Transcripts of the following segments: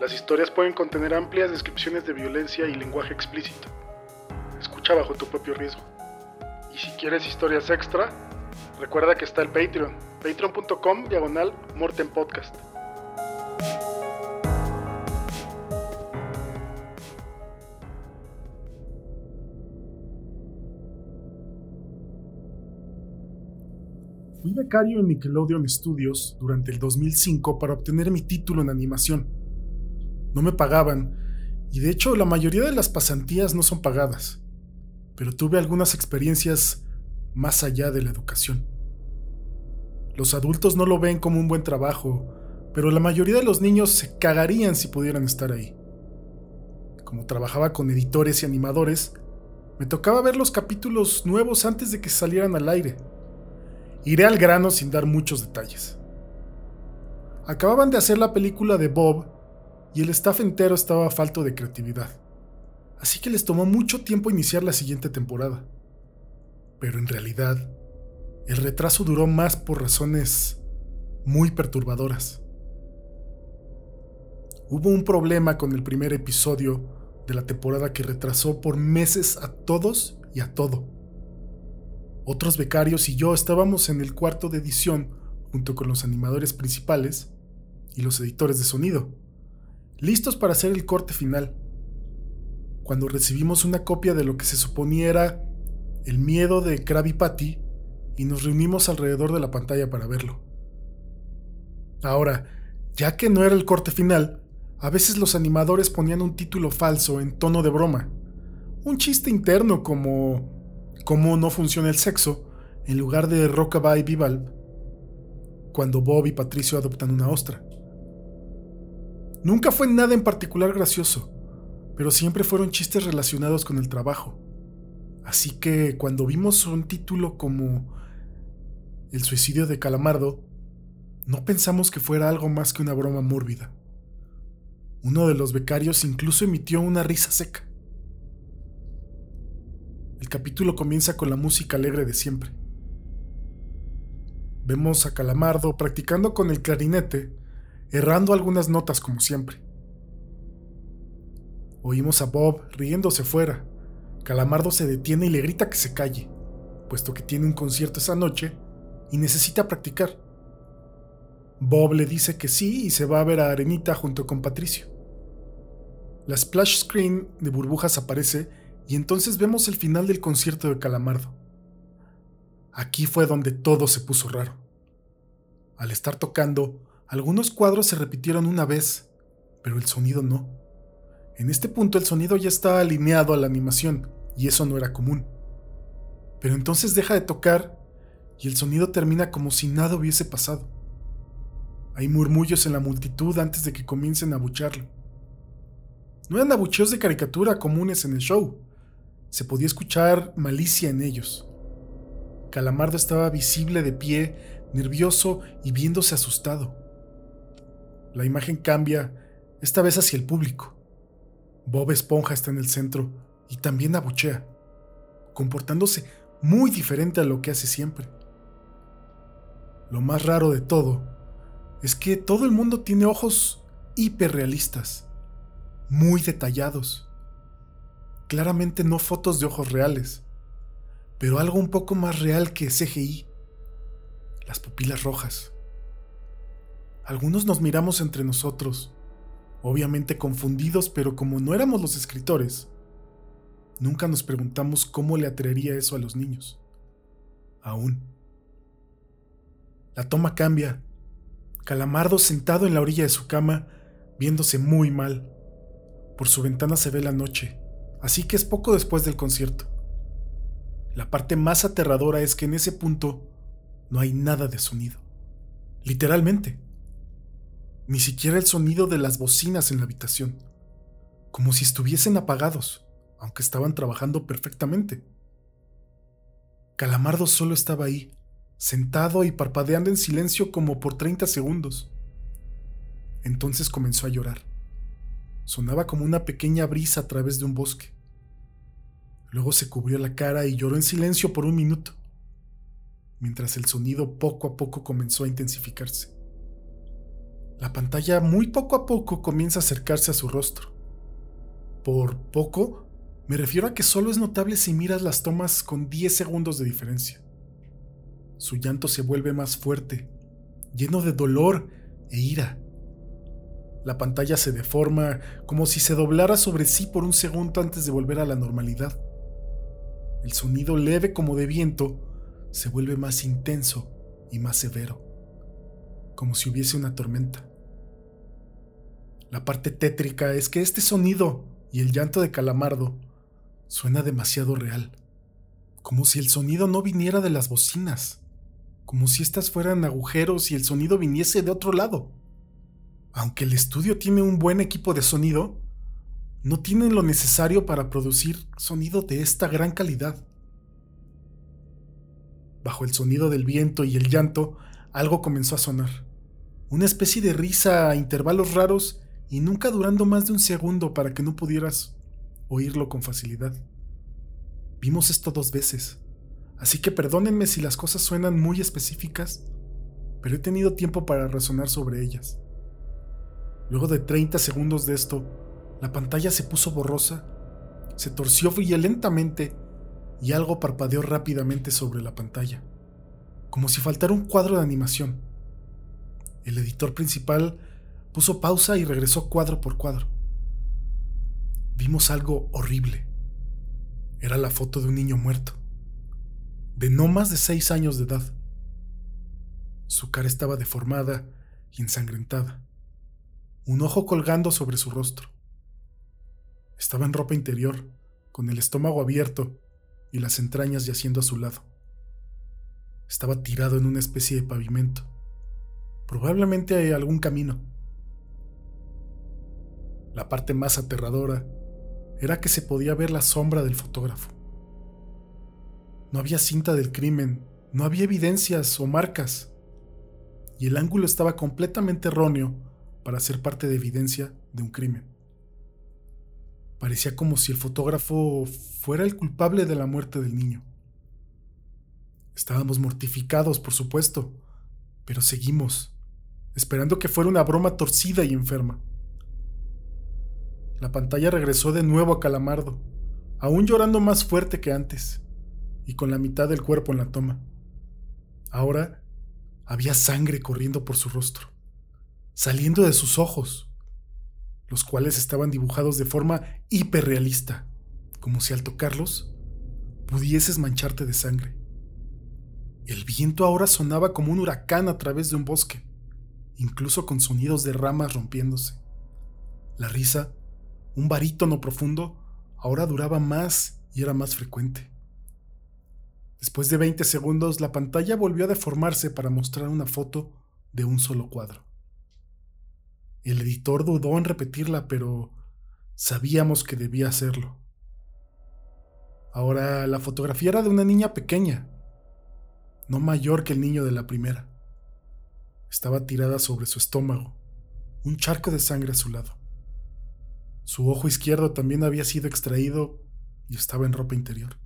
Las historias pueden contener amplias descripciones de violencia y lenguaje explícito. Escucha bajo tu propio riesgo. Y si quieres historias extra, recuerda que está el Patreon, patreon.com diagonal Morten Podcast. Fui becario en Nickelodeon Studios durante el 2005 para obtener mi título en animación. No me pagaban, y de hecho la mayoría de las pasantías no son pagadas, pero tuve algunas experiencias más allá de la educación. Los adultos no lo ven como un buen trabajo, pero la mayoría de los niños se cagarían si pudieran estar ahí. Como trabajaba con editores y animadores, me tocaba ver los capítulos nuevos antes de que salieran al aire Iré al grano sin dar muchos detalles. Acababan de hacer la película de Bob y el staff entero estaba falto de creatividad. Así que les tomó mucho tiempo iniciar la siguiente temporada. Pero en realidad, el retraso duró más por razones muy perturbadoras. Hubo un problema con el primer episodio de la temporada que retrasó por meses a todos y a todo. Otros becarios y yo estábamos en el cuarto de edición junto con los animadores principales y los editores de sonido, listos para hacer el corte final. Cuando recibimos una copia de lo que se suponía era el miedo de Krabby Patty y nos reunimos alrededor de la pantalla para verlo. Ahora, ya que no era el corte final, a veces los animadores ponían un título falso en tono de broma. Un chiste interno como cómo no funciona el sexo en lugar de Rockabye Vival cuando Bob y Patricio adoptan una ostra. Nunca fue nada en particular gracioso, pero siempre fueron chistes relacionados con el trabajo. Así que cuando vimos un título como El suicidio de Calamardo, no pensamos que fuera algo más que una broma mórbida. Uno de los becarios incluso emitió una risa seca. El capítulo comienza con la música alegre de siempre. Vemos a Calamardo practicando con el clarinete, errando algunas notas como siempre. Oímos a Bob riéndose fuera. Calamardo se detiene y le grita que se calle, puesto que tiene un concierto esa noche y necesita practicar. Bob le dice que sí y se va a ver a Arenita junto con Patricio. La splash screen de burbujas aparece y entonces vemos el final del concierto de Calamardo. Aquí fue donde todo se puso raro. Al estar tocando, algunos cuadros se repitieron una vez, pero el sonido no. En este punto el sonido ya está alineado a la animación, y eso no era común. Pero entonces deja de tocar y el sonido termina como si nada hubiese pasado. Hay murmullos en la multitud antes de que comiencen a abucharlo. No eran abucheos de caricatura comunes en el show, se podía escuchar malicia en ellos. Calamardo estaba visible de pie, nervioso y viéndose asustado. La imagen cambia, esta vez hacia el público. Bob Esponja está en el centro y también abuchea, comportándose muy diferente a lo que hace siempre. Lo más raro de todo es que todo el mundo tiene ojos hiperrealistas, muy detallados claramente no fotos de ojos reales, pero algo un poco más real que CGI, las pupilas rojas. Algunos nos miramos entre nosotros, obviamente confundidos, pero como no éramos los escritores, nunca nos preguntamos cómo le atraería eso a los niños. Aún. La toma cambia. Calamardo sentado en la orilla de su cama, viéndose muy mal. Por su ventana se ve la noche así que es poco después del concierto. La parte más aterradora es que en ese punto no hay nada de sonido. Literalmente. Ni siquiera el sonido de las bocinas en la habitación. Como si estuviesen apagados, aunque estaban trabajando perfectamente. Calamardo solo estaba ahí, sentado y parpadeando en silencio como por 30 segundos. Entonces comenzó a llorar. Sonaba como una pequeña brisa a través de un bosque. Luego se cubrió la cara y lloró en silencio por un minuto, mientras el sonido poco a poco comenzó a intensificarse. La pantalla muy poco a poco comienza a acercarse a su rostro. Por poco, me refiero a que solo es notable si miras las tomas con 10 segundos de diferencia. Su llanto se vuelve más fuerte, lleno de dolor e ira. La pantalla se deforma como si se doblara sobre sí por un segundo antes de volver a la normalidad. El sonido leve como de viento se vuelve más intenso y más severo, como si hubiese una tormenta. La parte tétrica es que este sonido y el llanto de Calamardo Suena demasiado real, como si el sonido no viniera de las bocinas, como si estas fueran agujeros y el sonido viniese de otro lado. Aunque el estudio tiene un buen equipo de sonido, no tienen lo necesario para producir sonido de esta gran calidad. Bajo el sonido del viento y el llanto, algo comenzó a sonar. Una especie de risa a intervalos raros y nunca durando más de un segundo para que no pudieras oírlo con facilidad. Vimos esto dos veces, así que perdónenme si las cosas suenan muy específicas, pero he tenido tiempo para razonar sobre ellas. Luego de 30 segundos de esto, la pantalla se puso borrosa, se torció violentamente y algo parpadeó rápidamente sobre la pantalla, como si faltara un cuadro de animación. El editor principal puso pausa y regresó cuadro por cuadro vimos algo horrible. Era la foto de un niño muerto, de no más de seis años de edad. Su cara estaba deformada y ensangrentada, un ojo colgando sobre su rostro. Estaba en ropa interior, con el estómago abierto y las entrañas yaciendo a su lado. Estaba tirado en una especie de pavimento, probablemente algún camino. La parte más aterradora era que se podía ver la sombra del fotógrafo. No había cinta del crimen, no había evidencias o marcas, y el ángulo estaba completamente erróneo para ser parte de evidencia de un crimen. Parecía como si el fotógrafo fuera el culpable de la muerte del niño. Estábamos mortificados, por supuesto, pero seguimos, esperando que fuera una broma torcida y enferma. La pantalla regresó de nuevo a Calamardo, aún llorando más fuerte que antes, y con la mitad del cuerpo en la toma. Ahora había sangre corriendo por su rostro, saliendo de sus ojos, los cuales estaban dibujados de forma hiperrealista, como si al tocarlos pudieses mancharte de sangre. El viento ahora sonaba como un huracán a través de un bosque, incluso con sonidos de ramas rompiéndose. La risa un barítono profundo, ahora duraba más y era más frecuente. Después de 20 segundos, la pantalla volvió a deformarse para mostrar una foto de un solo cuadro. El editor dudó en repetirla, pero sabíamos que debía hacerlo. Ahora la fotografía era de una niña pequeña, no mayor que el niño de la primera. Estaba tirada sobre su estómago, un charco de sangre a su lado. Su ojo izquierdo también había sido extraído y estaba en ropa interior.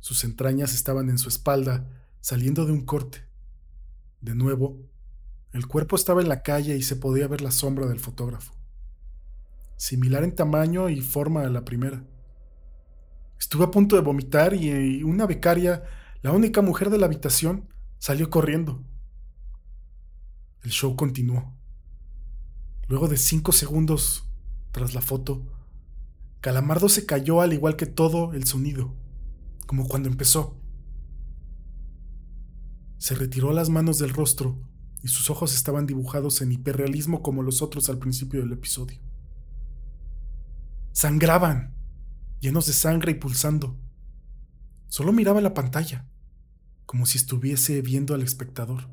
Sus entrañas estaban en su espalda, saliendo de un corte. De nuevo, el cuerpo estaba en la calle y se podía ver la sombra del fotógrafo, similar en tamaño y forma a la primera. Estuve a punto de vomitar y una becaria, la única mujer de la habitación, salió corriendo. El show continuó. Luego de cinco segundos, tras la foto, Calamardo se cayó al igual que todo el sonido, como cuando empezó. Se retiró las manos del rostro y sus ojos estaban dibujados en hiperrealismo como los otros al principio del episodio. Sangraban, llenos de sangre y pulsando. Solo miraba la pantalla, como si estuviese viendo al espectador.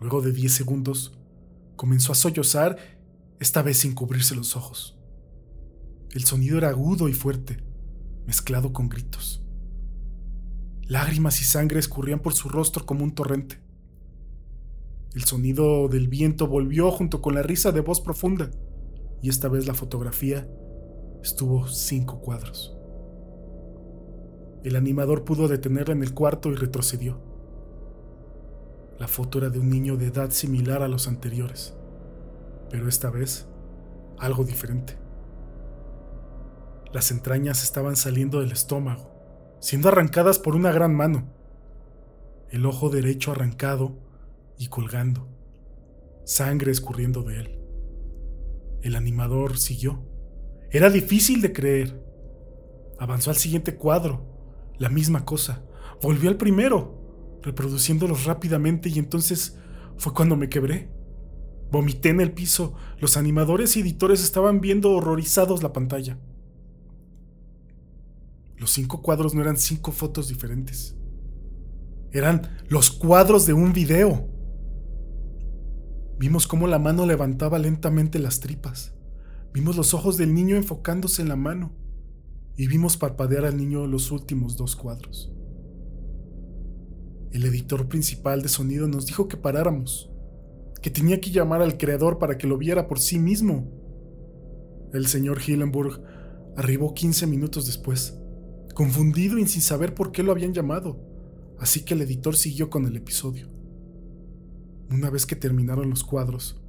Luego de diez segundos, comenzó a sollozar esta vez sin cubrirse los ojos. El sonido era agudo y fuerte, mezclado con gritos. Lágrimas y sangre escurrían por su rostro como un torrente. El sonido del viento volvió junto con la risa de voz profunda, y esta vez la fotografía estuvo cinco cuadros. El animador pudo detenerla en el cuarto y retrocedió. La foto era de un niño de edad similar a los anteriores, pero esta vez algo diferente. Las entrañas estaban saliendo del estómago, siendo arrancadas por una gran mano. El ojo derecho arrancado y colgando, sangre escurriendo de él. El animador siguió. Era difícil de creer. Avanzó al siguiente cuadro, la misma cosa. Volvió al primero, reproduciéndolos rápidamente y entonces fue cuando me quebré. Vomité en el piso. Los animadores y editores estaban viendo horrorizados la pantalla. Los cinco cuadros no eran cinco fotos diferentes. Eran los cuadros de un video. Vimos cómo la mano levantaba lentamente las tripas. Vimos los ojos del niño enfocándose en la mano. Y vimos parpadear al niño los últimos dos cuadros. El editor principal de sonido nos dijo que paráramos, que tenía que llamar al creador para que lo viera por sí mismo. El señor Hillenburg arribó 15 minutos después confundido y sin saber por qué lo habían llamado, así que el editor siguió con el episodio. Una vez que terminaron los cuadros,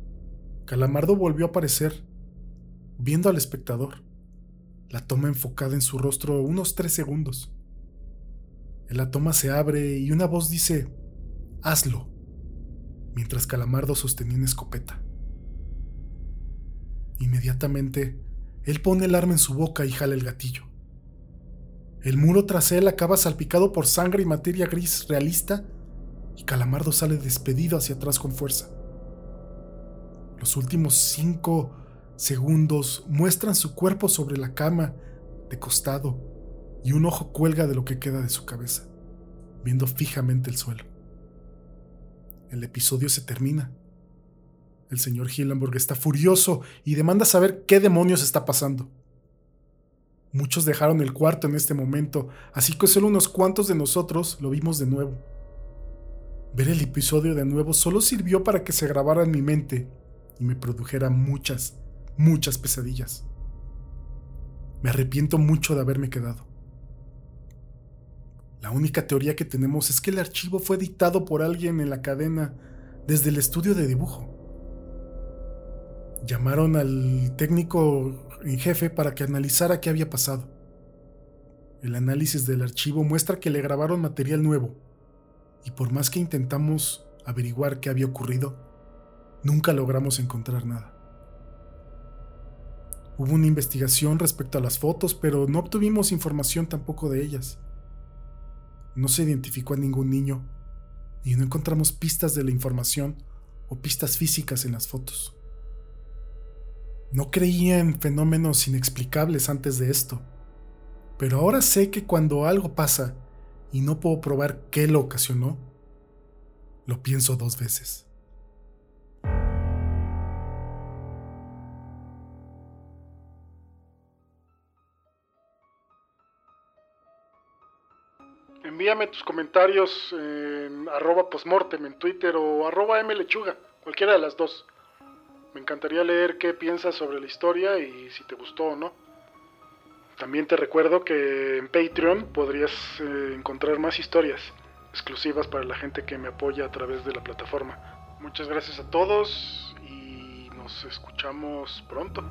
Calamardo volvió a aparecer, viendo al espectador. La toma enfocada en su rostro unos tres segundos. la toma se abre y una voz dice, hazlo, mientras Calamardo sostenía una escopeta. Inmediatamente, él pone el arma en su boca y jala el gatillo. El muro tras él acaba salpicado por sangre y materia gris realista y Calamardo sale despedido hacia atrás con fuerza. Los últimos cinco segundos muestran su cuerpo sobre la cama, de costado, y un ojo cuelga de lo que queda de su cabeza, viendo fijamente el suelo. El episodio se termina. El señor Hillenburg está furioso y demanda saber qué demonios está pasando. Muchos dejaron el cuarto en este momento, así que solo unos cuantos de nosotros lo vimos de nuevo. Ver el episodio de nuevo solo sirvió para que se grabara en mi mente y me produjera muchas, muchas pesadillas. Me arrepiento mucho de haberme quedado. La única teoría que tenemos es que el archivo fue dictado por alguien en la cadena desde el estudio de dibujo. Llamaron al técnico en jefe para que analizara qué había pasado. El análisis del archivo muestra que le grabaron material nuevo, y por más que intentamos averiguar qué había ocurrido, nunca logramos encontrar nada. Hubo una investigación respecto a las fotos, pero no obtuvimos información tampoco de ellas. No se identificó a ningún niño y no encontramos pistas de la información o pistas físicas en las fotos. No creía en fenómenos inexplicables antes de esto, pero ahora sé que cuando algo pasa y no puedo probar qué lo ocasionó, lo pienso dos veces. Tus comentarios en arroba en Twitter o mlechuga, cualquiera de las dos. Me encantaría leer qué piensas sobre la historia y si te gustó o no. También te recuerdo que en Patreon podrías eh, encontrar más historias exclusivas para la gente que me apoya a través de la plataforma. Muchas gracias a todos y nos escuchamos pronto.